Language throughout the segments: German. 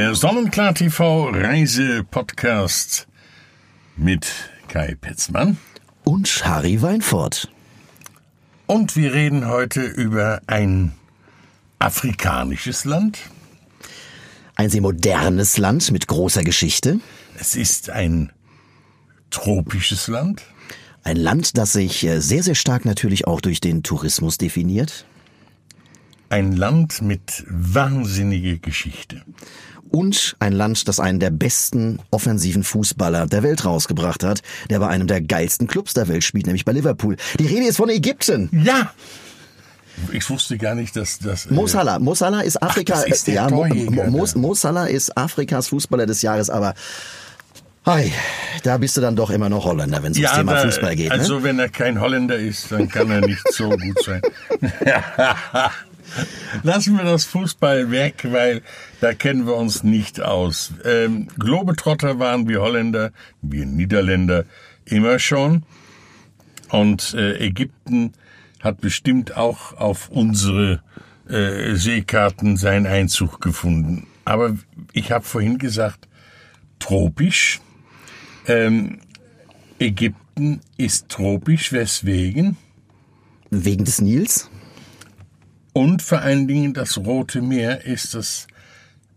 Der Sonnenklar TV Reise Podcast mit Kai Petzmann und Harry Weinfurt. Und wir reden heute über ein afrikanisches Land. Ein sehr modernes Land mit großer Geschichte. Es ist ein tropisches Land. Ein Land, das sich äh, sehr, sehr stark natürlich auch durch den Tourismus definiert. Ein Land mit wahnsinniger Geschichte. Und ein Land, das einen der besten offensiven Fußballer der Welt rausgebracht hat, der bei einem der geilsten Clubs der Welt spielt, nämlich bei Liverpool. Die Rede ist von Ägypten. Ja! Ich wusste gar nicht, dass das. Äh Mo Salah. Mo Salah ist Afrika. Ach, ist ja, Mo, Mo. Mo Salah ist Afrikas Fußballer des Jahres, aber Hi, da bist du dann doch immer noch Holländer, wenn es ums Thema da- Fußball geht. Also ne? wenn er kein Holländer ist, dann kann er nicht so gut sein. Lassen wir das Fußball weg, weil da kennen wir uns nicht aus. Ähm, Globetrotter waren wir Holländer, wir Niederländer immer schon. Und äh, Ägypten hat bestimmt auch auf unsere äh, Seekarten seinen Einzug gefunden. Aber ich habe vorhin gesagt, tropisch. Ähm, Ägypten ist tropisch, weswegen? Wegen des Nils? Und vor allen Dingen das Rote Meer ist das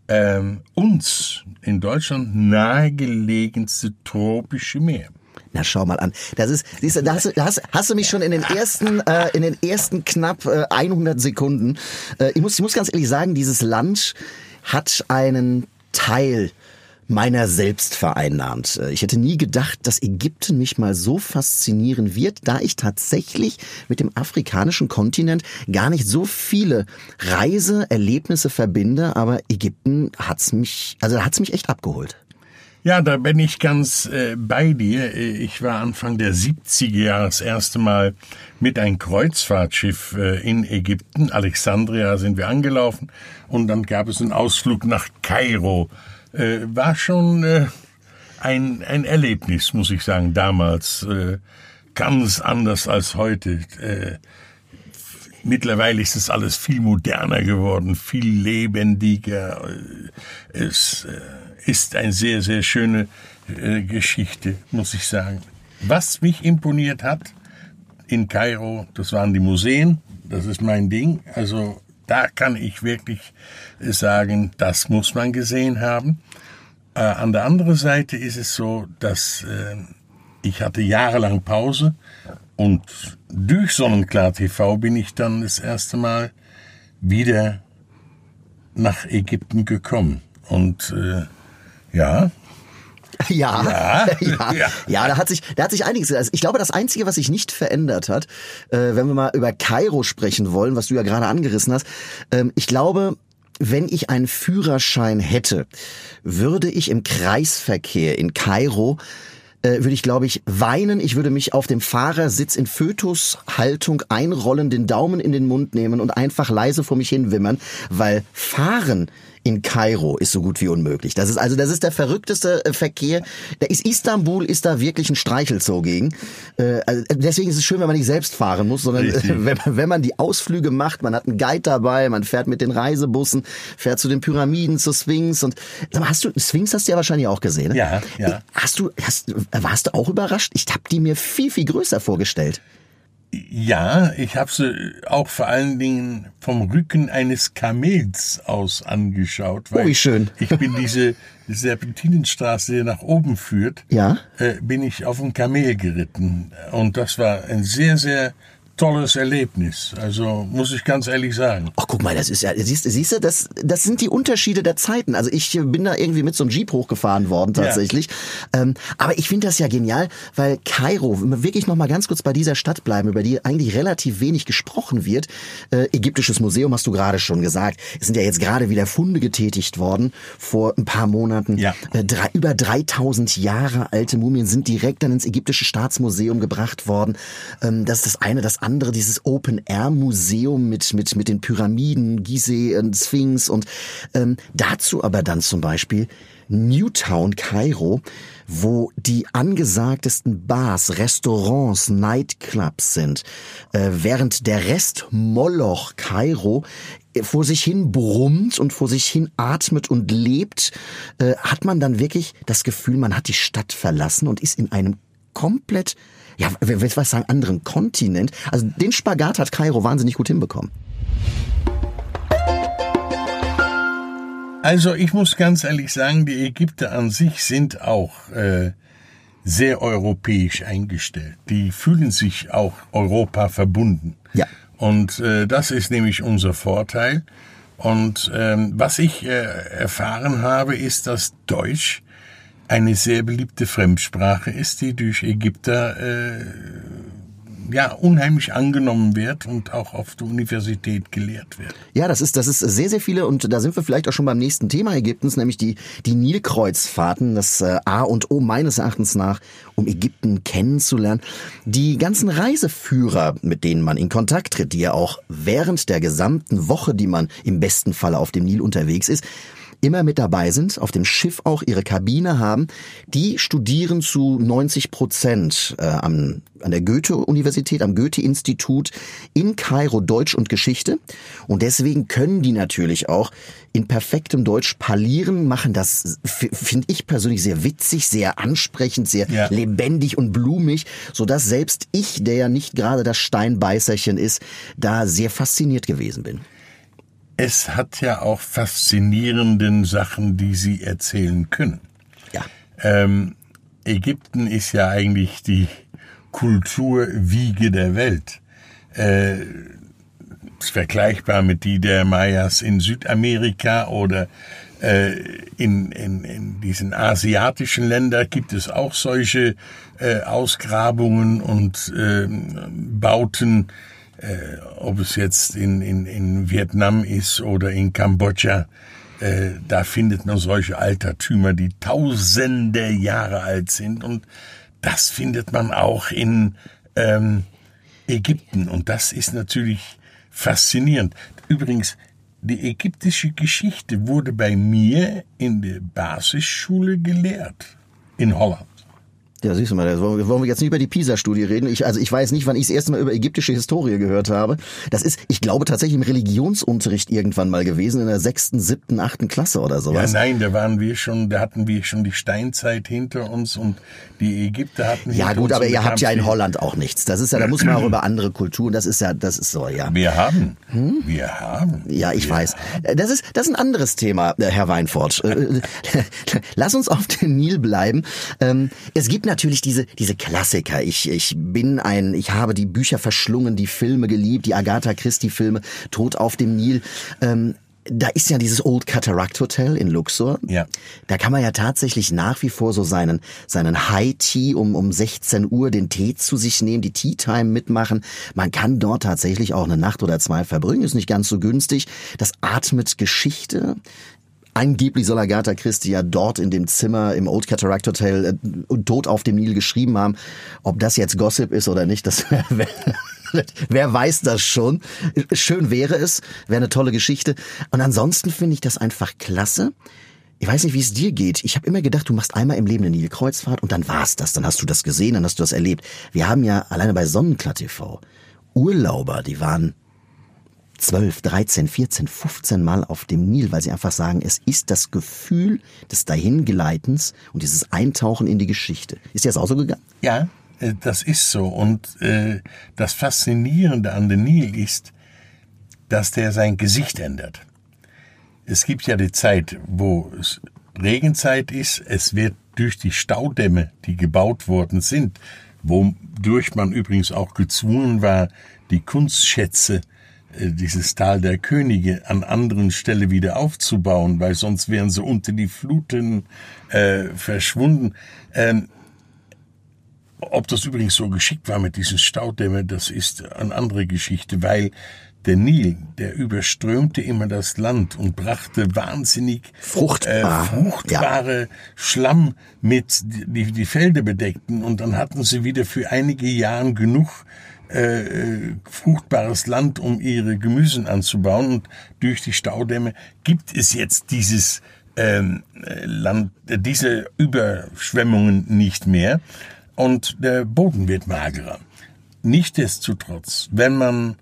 ähm, uns in Deutschland nahegelegenste tropische Meer. Na, schau mal an. Das ist, siehst du, da hast, du- da hast, hast du mich schon in den ersten, äh, in den ersten knapp äh, 100 Sekunden. Äh, ich muss, ich muss ganz ehrlich sagen, dieses Land hat einen Teil meiner selbst vereinnahmt. Äh, Ich hätte nie gedacht, dass Ägypten mich mal so faszinieren wird, da ich tatsächlich mit dem afrikanischen Kontinent gar nicht so viele Reiseerlebnisse verbinde, aber Ägypten hat's mich, also hat's mich echt abgeholt. Ja, da bin ich ganz äh, bei dir. Äh, Ich war Anfang der 70er Jahre das erste Mal mit einem Kreuzfahrtschiff äh, in Ägypten. Alexandria sind wir angelaufen und dann gab es einen Ausflug nach Kairo. Äh, war schon äh, ein, ein Erlebnis, muss ich sagen, damals. Äh, ganz anders als heute. Äh, Mittlerweile ist es alles viel moderner geworden, viel lebendiger. Es äh, ist eine sehr, sehr schöne äh, Geschichte, muss ich sagen. Was mich imponiert hat in Kairo, das waren die Museen. Das ist mein Ding. Also da kann ich wirklich äh, sagen, das muss man gesehen haben. Äh, an der anderen Seite ist es so, dass äh, ich hatte jahrelang Pause und durch Sonnenklar TV bin ich dann das erste Mal wieder nach Ägypten gekommen. Und äh, ja, Ja, Ja. ja, Ja. da hat sich, da hat sich einiges. Also ich glaube, das Einzige, was sich nicht verändert hat, äh, wenn wir mal über Kairo sprechen wollen, was du ja gerade angerissen hast, ähm, ich glaube, wenn ich einen Führerschein hätte, würde ich im Kreisverkehr in Kairo äh, würde ich, glaube ich, weinen. Ich würde mich auf dem Fahrersitz in Fötushaltung einrollen, den Daumen in den Mund nehmen und einfach leise vor mich hin wimmern, weil Fahren in Kairo ist so gut wie unmöglich. Das ist also das ist der verrückteste äh, Verkehr. Da ist Istanbul ist da wirklich ein Streichelzoo gegen. Äh, also deswegen ist es schön, wenn man nicht selbst fahren muss, sondern äh, wenn, man- wenn man die Ausflüge macht, man hat einen Guide dabei, man fährt mit den Reisebussen, fährt zu den Pyramiden, zur Sphinx und hast du Sphinx hast du ja wahrscheinlich auch gesehen, ne? Ja, ja. Hast du hast warst du auch überrascht? Ich habe die mir viel viel größer vorgestellt. Ja, ich habe sie auch vor allen Dingen vom Rücken eines Kamels aus angeschaut. Oh, wie schön. Ich bin diese Serpentinenstraße, die nach oben führt, Ja? äh, bin ich auf dem Kamel geritten. Und das war ein sehr, sehr tolles Erlebnis. Also muss ich ganz ehrlich sagen. Ach, guck mal, das ist ja, siehst, siehst du, das, das sind die Unterschiede der Zeiten. Also ich bin da irgendwie mit so einem Jeep hochgefahren worden tatsächlich. Ähm, aber ich finde das ja genial, weil Kairo, wenn wir wirklich noch mal ganz kurz bei dieser Stadt bleiben, über die eigentlich relativ wenig gesprochen wird. Äh, Ägyptisches Museum hast du gerade schon gesagt. Es sind ja jetzt gerade wieder Funde getätigt worden vor ein paar Monaten. Ja. Äh, drei, über 3000 Jahre alte Mumien sind direkt dann ins ägyptische Staatsmuseum gebracht worden. Ähm, das ist das eine. Das andere, dieses Open-Air-Museum mit, mit, mit den Pyramiden, Gizeh und Sphinx und ähm, dazu aber dann zum Beispiel Newtown, Kairo, wo die angesagtesten Bars, Restaurants, Nightclubs sind, äh, während der Rest Moloch, Kairo vor sich hin brummt und vor sich hin atmet und lebt, äh, hat man dann wirklich das Gefühl, man hat die Stadt verlassen und ist in einem komplett, ja, wer will was sagen, anderen Kontinent. Also den Spagat hat Kairo wahnsinnig gut hinbekommen. Also ich muss ganz ehrlich sagen, die Ägypter an sich sind auch äh, sehr europäisch eingestellt. Die fühlen sich auch Europa verbunden. Ja. Und äh, das ist nämlich unser Vorteil. Und ähm, was ich äh, erfahren habe, ist, dass Deutsch eine sehr beliebte Fremdsprache ist, die durch Ägypter äh, ja, unheimlich angenommen wird und auch auf der Universität gelehrt wird. Ja, das ist, das ist sehr, sehr viele und da sind wir vielleicht auch schon beim nächsten Thema Ägyptens, nämlich die, die Nilkreuzfahrten, das äh, A und O meines Erachtens nach, um Ägypten kennenzulernen. Die ganzen Reiseführer, mit denen man in Kontakt tritt, die ja auch während der gesamten Woche, die man im besten Falle auf dem Nil unterwegs ist, immer mit dabei sind, auf dem Schiff auch ihre Kabine haben, die studieren zu 90 Prozent äh, am, an der Goethe-Universität, am Goethe-Institut in Kairo Deutsch und Geschichte. Und deswegen können die natürlich auch in perfektem Deutsch parlieren, machen das, finde ich persönlich sehr witzig, sehr ansprechend, sehr ja. lebendig und blumig, so dass selbst ich, der ja nicht gerade das Steinbeißerchen ist, da sehr fasziniert gewesen bin es hat ja auch faszinierenden Sachen, die sie erzählen können. Ja. Ähm, Ägypten ist ja eigentlich die Kulturwiege der Welt. Äh, ist vergleichbar mit die der Mayas in Südamerika oder äh, in, in, in diesen asiatischen Ländern gibt es auch solche äh, Ausgrabungen und äh, Bauten, äh, ob es jetzt in, in, in Vietnam ist oder in Kambodscha, äh, da findet man solche Altertümer, die tausende Jahre alt sind. Und das findet man auch in ähm, Ägypten. Und das ist natürlich faszinierend. Übrigens, die ägyptische Geschichte wurde bei mir in der Basisschule gelehrt in Holland. Ja, siehst du mal, wollen wir jetzt nicht über die PISA-Studie reden. Ich, also ich weiß nicht, wann ich das erste Mal über ägyptische Historie gehört habe. Das ist, ich glaube, tatsächlich im Religionsunterricht irgendwann mal gewesen, in der sechsten, siebten, achten Klasse oder sowas. Ja, nein, da waren wir schon, da hatten wir schon die Steinzeit hinter uns und die Ägypter hatten Ja gut, aber ihr habt ja in Holland auch nichts. Das ist ja, da muss man auch über andere Kulturen, das ist ja, das ist so, ja. Wir haben. Hm? Wir haben. Ja, ich wir weiß. Das ist, das ist ein anderes Thema, äh, Herr Weinfort. Äh, lass uns auf den Nil bleiben. Ähm, es gibt natürlich diese, diese Klassiker. Ich, ich bin ein, ich habe die Bücher verschlungen, die Filme geliebt, die Agatha Christie Filme, Tod auf dem Nil. Ähm, da ist ja dieses Old Cataract Hotel in Luxor. Ja. Da kann man ja tatsächlich nach wie vor so seinen, seinen High Tea um, um 16 Uhr den Tee zu sich nehmen, die Tea Time mitmachen. Man kann dort tatsächlich auch eine Nacht oder zwei verbringen, ist nicht ganz so günstig. Das atmet Geschichte. Angeblich soll Agatha Christie ja dort in dem Zimmer im Old Cataract Hotel äh, Tod auf dem Nil geschrieben haben. Ob das jetzt Gossip ist oder nicht, das wer weiß das schon. Schön wäre es, wäre eine tolle Geschichte. Und ansonsten finde ich das einfach klasse. Ich weiß nicht, wie es dir geht. Ich habe immer gedacht, du machst einmal im Leben eine Nilkreuzfahrt und dann war's das. Dann hast du das gesehen, dann hast du das erlebt. Wir haben ja alleine bei Sonnenklar TV Urlauber, die waren 12, 13, 14, 15 Mal auf dem Nil, weil sie einfach sagen, es ist das Gefühl des Dahingleitens und dieses Eintauchen in die Geschichte. Ist dir das auch so gegangen? Ja, äh, das ist so. Und äh, das Faszinierende an dem Nil ist, dass der sein Gesicht ändert. Es gibt ja die Zeit, wo es Regenzeit ist. Es wird durch die Staudämme, die gebaut worden sind, wodurch man übrigens auch gezwungen war, die Kunstschätze dieses Tal der Könige an anderen Stelle wieder aufzubauen, weil sonst wären sie unter die Fluten äh, verschwunden. Ähm, ob das übrigens so geschickt war mit diesen Staudämmen, das ist eine andere Geschichte, weil der Nil, der überströmte immer das Land und brachte wahnsinnig Fruchtbar. äh, fruchtbare ja. Schlamm mit, die die Felder bedeckten. Und dann hatten sie wieder für einige Jahre genug äh, fruchtbares Land, um ihre Gemüsen anzubauen. Und durch die Staudämme gibt es jetzt dieses ähm, Land, äh, diese Überschwemmungen nicht mehr. Und der Boden wird magerer. Nichtsdestotrotz, wenn man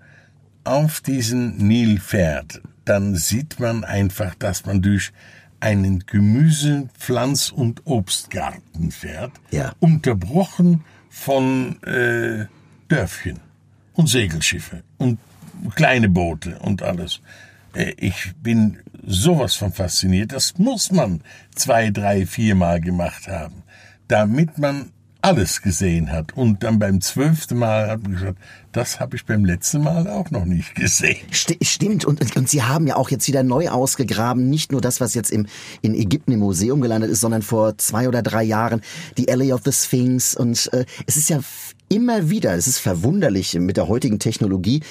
auf diesen Nil fährt, dann sieht man einfach, dass man durch einen Gemüse-, Pflanz- und Obstgarten fährt, ja. unterbrochen von äh, Dörfchen und Segelschiffe und kleine Boote und alles. Äh, ich bin sowas von fasziniert. Das muss man zwei, drei, viermal gemacht haben, damit man alles gesehen hat. Und dann beim zwölften Mal hat man gesagt, das habe ich beim letzten Mal auch noch nicht gesehen. Stimmt, und, und Sie haben ja auch jetzt wieder neu ausgegraben, nicht nur das, was jetzt im, in Ägypten im Museum gelandet ist, sondern vor zwei oder drei Jahren die Alley of the Sphinx. Und äh, es ist ja immer wieder, es ist verwunderlich mit der heutigen Technologie,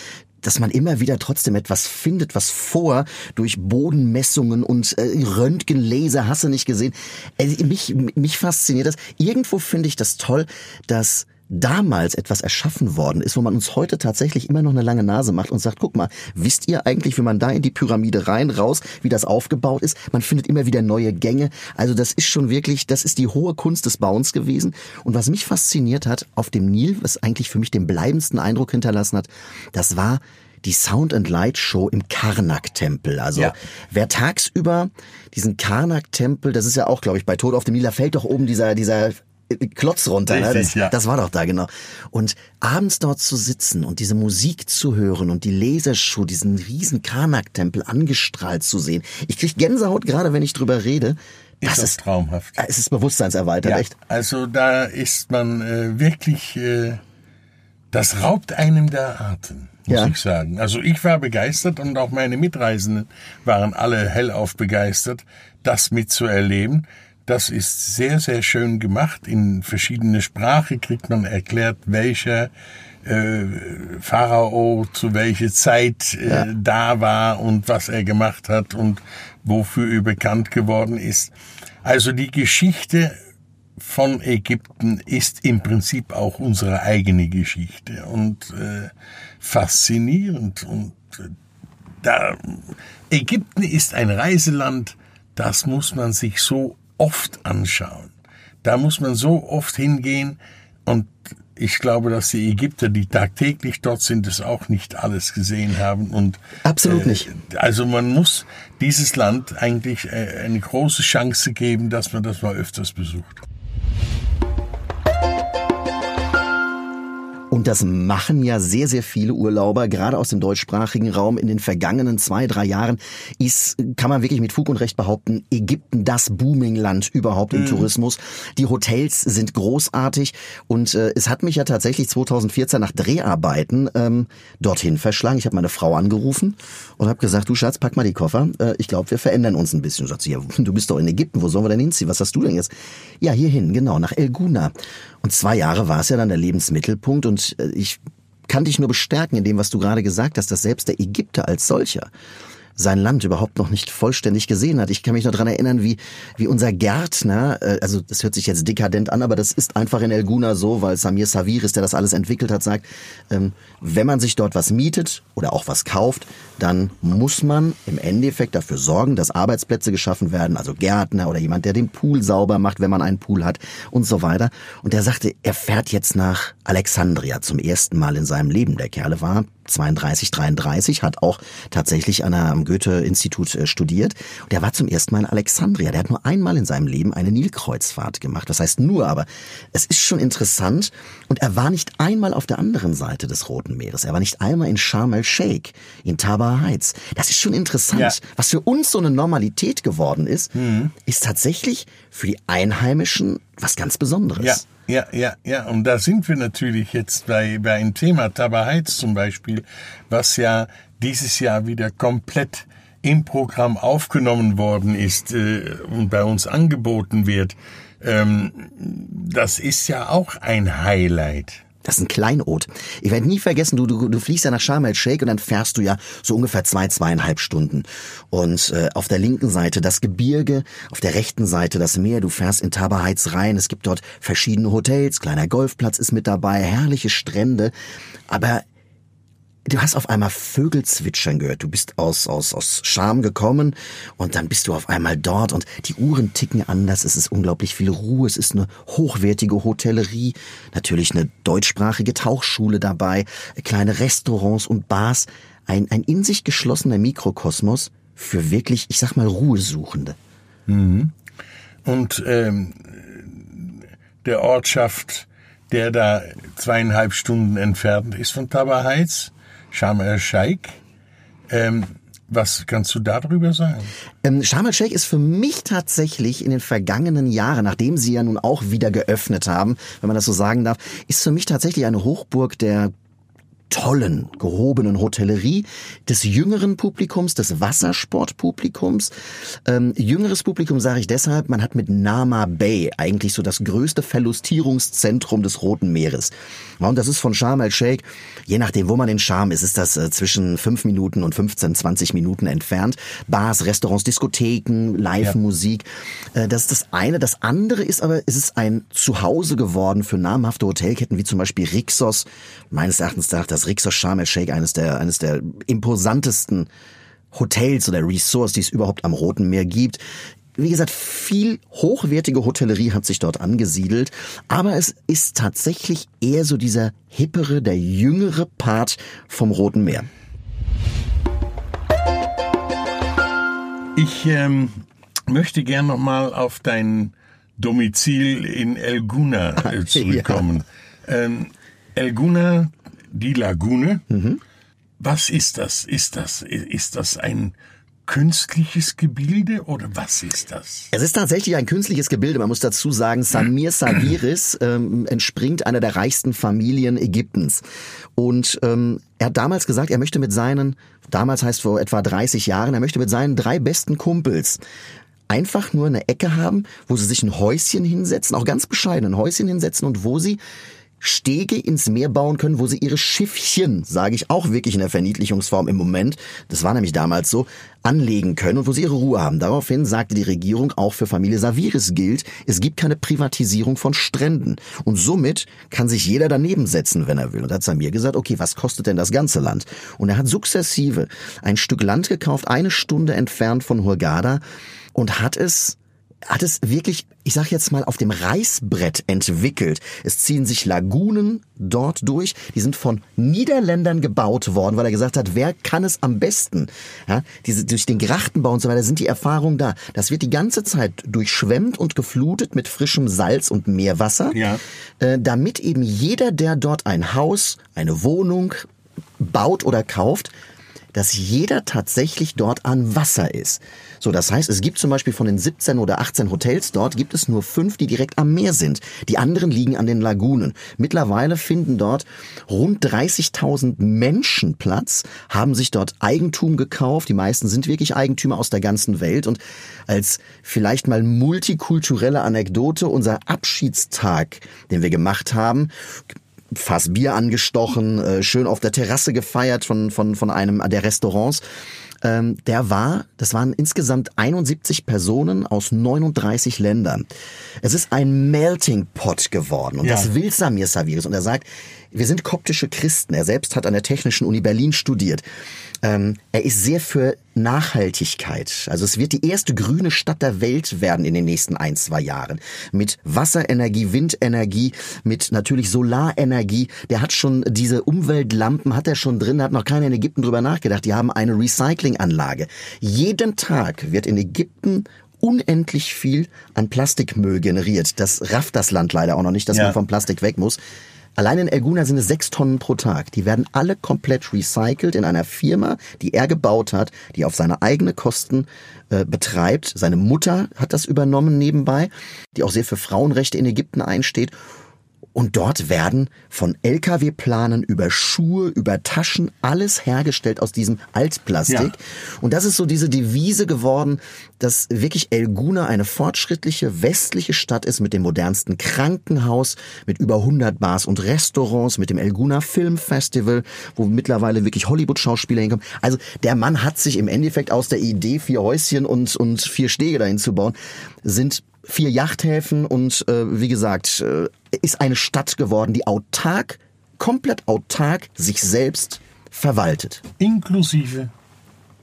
dass man immer wieder trotzdem etwas findet, was vor durch Bodenmessungen und äh, Röntgenlaser, hast du nicht gesehen. Also mich, mich fasziniert das. Irgendwo finde ich das toll, dass damals etwas erschaffen worden ist, wo man uns heute tatsächlich immer noch eine lange Nase macht und sagt, guck mal, wisst ihr eigentlich, wie man da in die Pyramide rein, raus, wie das aufgebaut ist? Man findet immer wieder neue Gänge. Also das ist schon wirklich, das ist die hohe Kunst des Bauens gewesen. Und was mich fasziniert hat auf dem Nil, was eigentlich für mich den bleibendsten Eindruck hinterlassen hat, das war die Sound and Light Show im Karnak-Tempel. Also ja. wer tagsüber diesen Karnak-Tempel, das ist ja auch, glaube ich, bei Tod auf dem Nil, da fällt doch oben dieser, dieser Klotz runter. Richtig, ne? das, ja. das war doch da, genau. Und abends dort zu sitzen und diese Musik zu hören und die Lasershow, diesen riesen Karnak-Tempel angestrahlt zu sehen. Ich krieg Gänsehaut gerade, wenn ich drüber rede. Das ist, ist traumhaft. Es ist bewusstseinserweitert, ja, echt. Also da ist man äh, wirklich, äh, das raubt einem der Atem, muss ja. ich sagen. Also ich war begeistert und auch meine Mitreisenden waren alle hellauf begeistert, das mitzuerleben. Das ist sehr, sehr schön gemacht. In verschiedene Sprache kriegt man erklärt, welcher äh, Pharao zu welcher Zeit äh, ja. da war und was er gemacht hat und wofür er bekannt geworden ist. Also die Geschichte von Ägypten ist im Prinzip auch unsere eigene Geschichte und äh, faszinierend und äh, da Ägypten ist ein Reiseland, das muss man sich so oft anschauen. Da muss man so oft hingehen und ich glaube, dass die Ägypter, die tagtäglich dort sind, es auch nicht alles gesehen haben und absolut äh, nicht. Also man muss dieses Land eigentlich äh, eine große Chance geben, dass man das mal öfters besucht. Und das machen ja sehr, sehr viele Urlauber, gerade aus dem deutschsprachigen Raum. In den vergangenen zwei, drei Jahren ist, kann man wirklich mit Fug und Recht behaupten, Ägypten das Booming-Land überhaupt im mhm. Tourismus. Die Hotels sind großartig und äh, es hat mich ja tatsächlich 2014 nach Dreharbeiten ähm, dorthin verschlagen. Ich habe meine Frau angerufen und habe gesagt, du Schatz, pack mal die Koffer. Äh, ich glaube, wir verändern uns ein bisschen. Und sagt sie, ja, du bist doch in Ägypten, wo sollen wir denn hinziehen? Was hast du denn jetzt? Ja, hierhin, genau, nach El Guna. Und zwei Jahre war es ja dann der Lebensmittelpunkt und äh, ich kann dich nur bestärken in dem, was du gerade gesagt hast, dass selbst der Ägypter als solcher sein Land überhaupt noch nicht vollständig gesehen hat. Ich kann mich noch dran erinnern, wie, wie unser Gärtner, äh, also das hört sich jetzt dekadent an, aber das ist einfach in El Guna so, weil Samir Saviris, der das alles entwickelt hat, sagt, ähm, wenn man sich dort was mietet oder auch was kauft, dann muss man im Endeffekt dafür sorgen, dass Arbeitsplätze geschaffen werden, also Gärtner oder jemand, der den Pool sauber macht, wenn man einen Pool hat und so weiter. Und er sagte, er fährt jetzt nach Alexandria zum ersten Mal in seinem Leben. Der Kerle war 32, 33, hat auch tatsächlich an einem Goethe-Institut äh, studiert. Und er war zum ersten Mal in Alexandria. Der hat nur einmal in seinem Leben eine Nilkreuzfahrt gemacht. Das heißt nur, aber es ist schon interessant. Und er war nicht einmal auf der anderen Seite des Roten Meeres. Er war nicht einmal in Sharm el-Sheikh, in Tabar Heights. Das ist schon interessant. Ja. Was für uns so eine Normalität geworden ist, mhm. ist tatsächlich für die Einheimischen was ganz Besonderes. Ja. Ja, ja, ja. Und da sind wir natürlich jetzt bei, bei einem Thema Tabarheiz zum Beispiel, was ja dieses Jahr wieder komplett im Programm aufgenommen worden ist äh, und bei uns angeboten wird. Ähm, das ist ja auch ein Highlight. Das ist ein Kleinod. Ich werde nie vergessen, du, du, du fliegst ja nach Sharm el-Sheikh und dann fährst du ja so ungefähr zwei, zweieinhalb Stunden. Und äh, auf der linken Seite das Gebirge, auf der rechten Seite das Meer. Du fährst in Taber Heights rein. Es gibt dort verschiedene Hotels, kleiner Golfplatz ist mit dabei, herrliche Strände. Aber du hast auf einmal Vögel zwitschern gehört. Du bist aus, aus, aus Scham gekommen und dann bist du auf einmal dort und die Uhren ticken anders. Es ist unglaublich viel Ruhe. Es ist eine hochwertige Hotellerie. Natürlich eine deutschsprachige Tauchschule dabei. Kleine Restaurants und Bars. Ein, ein in sich geschlossener Mikrokosmos für wirklich, ich sag mal, Ruhesuchende. Mhm. Und ähm, der Ortschaft, der da zweieinhalb Stunden entfernt ist von Taber Heights, Sharm el-Sheikh. Ähm, was kannst du darüber sagen? Ähm, Sharm el-Sheikh ist für mich tatsächlich in den vergangenen Jahren, nachdem sie ja nun auch wieder geöffnet haben, wenn man das so sagen darf, ist für mich tatsächlich eine Hochburg der tollen, gehobenen Hotellerie des jüngeren Publikums, des Wassersportpublikums. Ähm, jüngeres Publikum sage ich deshalb, man hat mit Nama Bay eigentlich so das größte Verlustierungszentrum des Roten Meeres. und das ist von Sharm el-Sheikh, je nachdem, wo man in Sharm ist, ist das äh, zwischen fünf Minuten und 15, 20 Minuten entfernt. Bars, Restaurants, Diskotheken, Live-Musik. Ja. Äh, das ist das eine. Das andere ist aber, es ist ein Zuhause geworden für namhafte Hotelketten wie zum Beispiel Rixos. Meines Erachtens das das Rixos Sharm el-Sheikh eines der, eines der imposantesten Hotels oder Resorts, die es überhaupt am Roten Meer gibt. Wie gesagt, viel hochwertige Hotellerie hat sich dort angesiedelt, aber es ist tatsächlich eher so dieser hippere, der jüngere Part vom Roten Meer. Ich ähm, möchte gern noch mal auf dein Domizil in Elguna äh, zurückkommen. Ja. Ähm, Elguna die Lagune. Mhm. Was ist das? Ist das, ist das ein künstliches Gebilde oder was ist das? Es ist tatsächlich ein künstliches Gebilde. Man muss dazu sagen, Samir Saviris ähm, entspringt einer der reichsten Familien Ägyptens. Und ähm, er hat damals gesagt, er möchte mit seinen, damals heißt vor etwa 30 Jahren, er möchte mit seinen drei besten Kumpels einfach nur eine Ecke haben, wo sie sich ein Häuschen hinsetzen, auch ganz bescheiden ein Häuschen hinsetzen und wo sie Stege ins Meer bauen können, wo sie ihre Schiffchen, sage ich auch wirklich in der Verniedlichungsform im Moment, das war nämlich damals so, anlegen können und wo sie ihre Ruhe haben. Daraufhin sagte die Regierung, auch für Familie Saviris gilt, es gibt keine Privatisierung von Stränden. Und somit kann sich jeder daneben setzen, wenn er will. Und da hat Samir gesagt, okay, was kostet denn das ganze Land? Und er hat sukzessive ein Stück Land gekauft, eine Stunde entfernt von Hurghada und hat es hat es wirklich, ich sag jetzt mal, auf dem Reißbrett entwickelt. Es ziehen sich Lagunen dort durch, die sind von Niederländern gebaut worden, weil er gesagt hat, wer kann es am besten? Ja, diese, durch den Grachtenbau und so weiter sind die Erfahrungen da. Das wird die ganze Zeit durchschwemmt und geflutet mit frischem Salz und Meerwasser, ja. äh, damit eben jeder, der dort ein Haus, eine Wohnung baut oder kauft, dass jeder tatsächlich dort an Wasser ist. So, das heißt, es gibt zum Beispiel von den 17 oder 18 Hotels dort, gibt es nur fünf, die direkt am Meer sind. Die anderen liegen an den Lagunen. Mittlerweile finden dort rund 30.000 Menschen Platz, haben sich dort Eigentum gekauft. Die meisten sind wirklich Eigentümer aus der ganzen Welt. Und als vielleicht mal multikulturelle Anekdote, unser Abschiedstag, den wir gemacht haben, Fass Bier angestochen, äh, schön auf der Terrasse gefeiert von, von, von einem der Restaurants. Ähm, der war, das waren insgesamt 71 Personen aus 39 Ländern. Es ist ein Melting Pot geworden und ja. das will Samir Saviris. Und er sagt, wir sind koptische Christen. Er selbst hat an der Technischen Uni Berlin studiert. Ähm, er ist sehr für Nachhaltigkeit. Also es wird die erste grüne Stadt der Welt werden in den nächsten ein, zwei Jahren. Mit Wasserenergie, Windenergie, mit natürlich Solarenergie. Der hat schon diese Umweltlampen, hat er schon drin, hat noch keiner in Ägypten drüber nachgedacht. Die haben eine Recyclinganlage. Jeden Tag wird in Ägypten unendlich viel an Plastikmüll generiert. Das rafft das Land leider auch noch nicht, dass ja. man vom Plastik weg muss. Allein in Elguna sind es sechs Tonnen pro Tag. Die werden alle komplett recycelt in einer Firma, die er gebaut hat, die auf seine eigene Kosten äh, betreibt. Seine Mutter hat das übernommen nebenbei, die auch sehr für Frauenrechte in Ägypten einsteht. Und dort werden von LKW-Planen über Schuhe, über Taschen alles hergestellt aus diesem Altplastik. Ja. Und das ist so diese Devise geworden, dass wirklich Elguna eine fortschrittliche westliche Stadt ist mit dem modernsten Krankenhaus, mit über 100 Bars und Restaurants, mit dem Elguna Film Festival, wo mittlerweile wirklich Hollywood-Schauspieler hinkommen. Also der Mann hat sich im Endeffekt aus der Idee, vier Häuschen und, und vier Stege dahin zu bauen, sind vier Yachthäfen und äh, wie gesagt, äh, ist eine Stadt geworden, die autark, komplett autark sich selbst verwaltet. Inklusive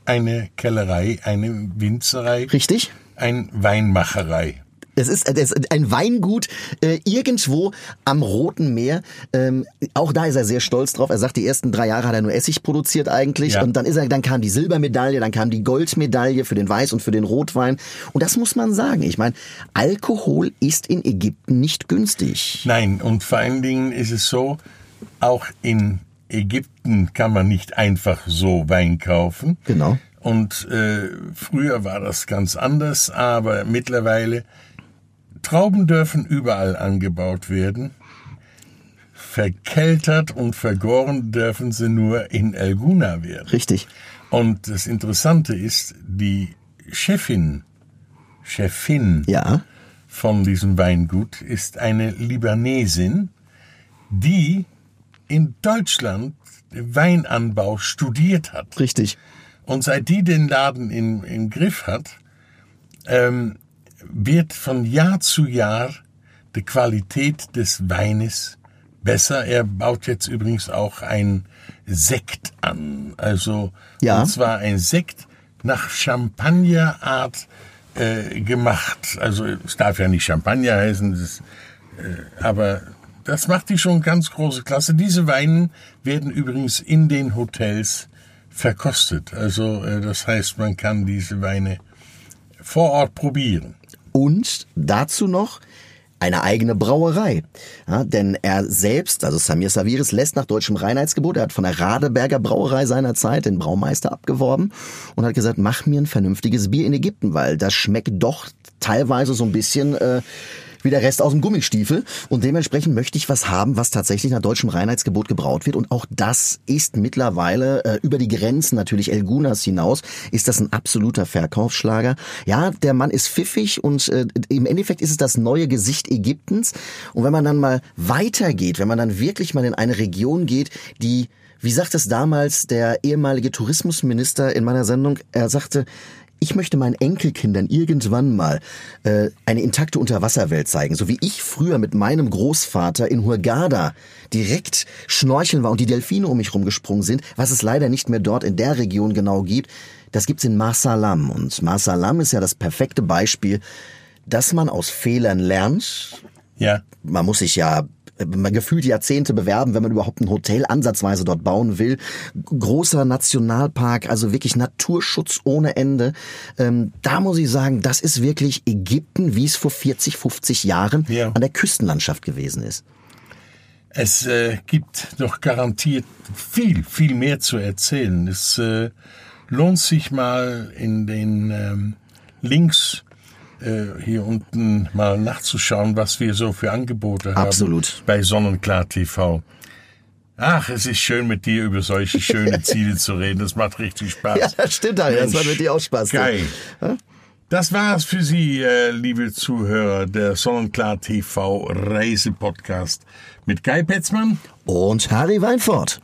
eine Kellerei, eine Winzerei. Richtig. Ein Weinmacherei. Es ist, es ist ein Weingut äh, irgendwo am Roten Meer. Ähm, auch da ist er sehr stolz drauf. Er sagt, die ersten drei Jahre hat er nur Essig produziert eigentlich. Ja. Und dann ist er, dann kam die Silbermedaille, dann kam die Goldmedaille für den Weiß und für den Rotwein. Und das muss man sagen. Ich meine, Alkohol ist in Ägypten nicht günstig. Nein, und vor allen Dingen ist es so, auch in Ägypten kann man nicht einfach so Wein kaufen. Genau. Und äh, früher war das ganz anders, aber mittlerweile Trauben dürfen überall angebaut werden. Verkeltert und vergoren dürfen sie nur in Elguna werden. Richtig. Und das Interessante ist, die Chefin, Chefin ja. von diesem Weingut ist eine Libanesin, die in Deutschland Weinanbau studiert hat. Richtig. Und seit die den Laden im, im Griff hat, ähm, wird von Jahr zu Jahr die Qualität des Weines besser. Er baut jetzt übrigens auch ein Sekt an. Also, ja. und zwar ein Sekt nach Champagnerart äh, gemacht. Also, es darf ja nicht Champagner heißen, das, äh, aber das macht die schon ganz große Klasse. Diese Weine werden übrigens in den Hotels verkostet. Also, äh, das heißt, man kann diese Weine vor Ort probieren und dazu noch eine eigene Brauerei. Ja, denn er selbst, also Samir Saviris, lässt nach deutschem Reinheitsgebot. Er hat von der Radeberger Brauerei seiner Zeit den Braumeister abgeworben und hat gesagt, mach mir ein vernünftiges Bier in Ägypten, weil das schmeckt doch teilweise so ein bisschen äh, wie der Rest aus dem Gummistiefel. Und dementsprechend möchte ich was haben, was tatsächlich nach deutschem Reinheitsgebot gebraut wird. Und auch das ist mittlerweile äh, über die Grenzen natürlich Elgunas hinaus, ist das ein absoluter Verkaufsschlager. Ja, der Mann ist pfiffig und äh, im Endeffekt ist es das neue Gesicht Ägyptens. Und wenn man dann mal weitergeht, wenn man dann wirklich mal in eine Region geht, die wie sagt es damals der ehemalige Tourismusminister in meiner Sendung? Er sagte, ich möchte meinen Enkelkindern irgendwann mal äh, eine intakte Unterwasserwelt zeigen, so wie ich früher mit meinem Großvater in Hurghada direkt schnorcheln war und die Delfine um mich rumgesprungen sind, was es leider nicht mehr dort in der Region genau gibt. Das gibt's in Marsalam und Marsalam ist ja das perfekte Beispiel, dass man aus Fehlern lernt. Ja. Man muss sich ja man gefühlt Jahrzehnte bewerben, wenn man überhaupt ein Hotel ansatzweise dort bauen will. Großer Nationalpark, also wirklich Naturschutz ohne Ende. Ähm, da muss ich sagen, das ist wirklich Ägypten, wie es vor 40, 50 Jahren ja. an der Küstenlandschaft gewesen ist. Es äh, gibt doch garantiert viel, viel mehr zu erzählen. Es äh, lohnt sich mal in den ähm, Links äh, hier unten mal nachzuschauen, was wir so für Angebote haben. Absolut. Bei Sonnenklar TV. Ach, es ist schön mit dir über solche schöne Ziele zu reden. Das macht richtig Spaß. Ja, das stimmt, Harry. Das macht mit dir auch Spaß. Ne? Geil. Ja? Das war's für Sie, äh, liebe Zuhörer, der Sonnenklar TV Reisepodcast mit Guy Petzmann und Harry Weinfurt.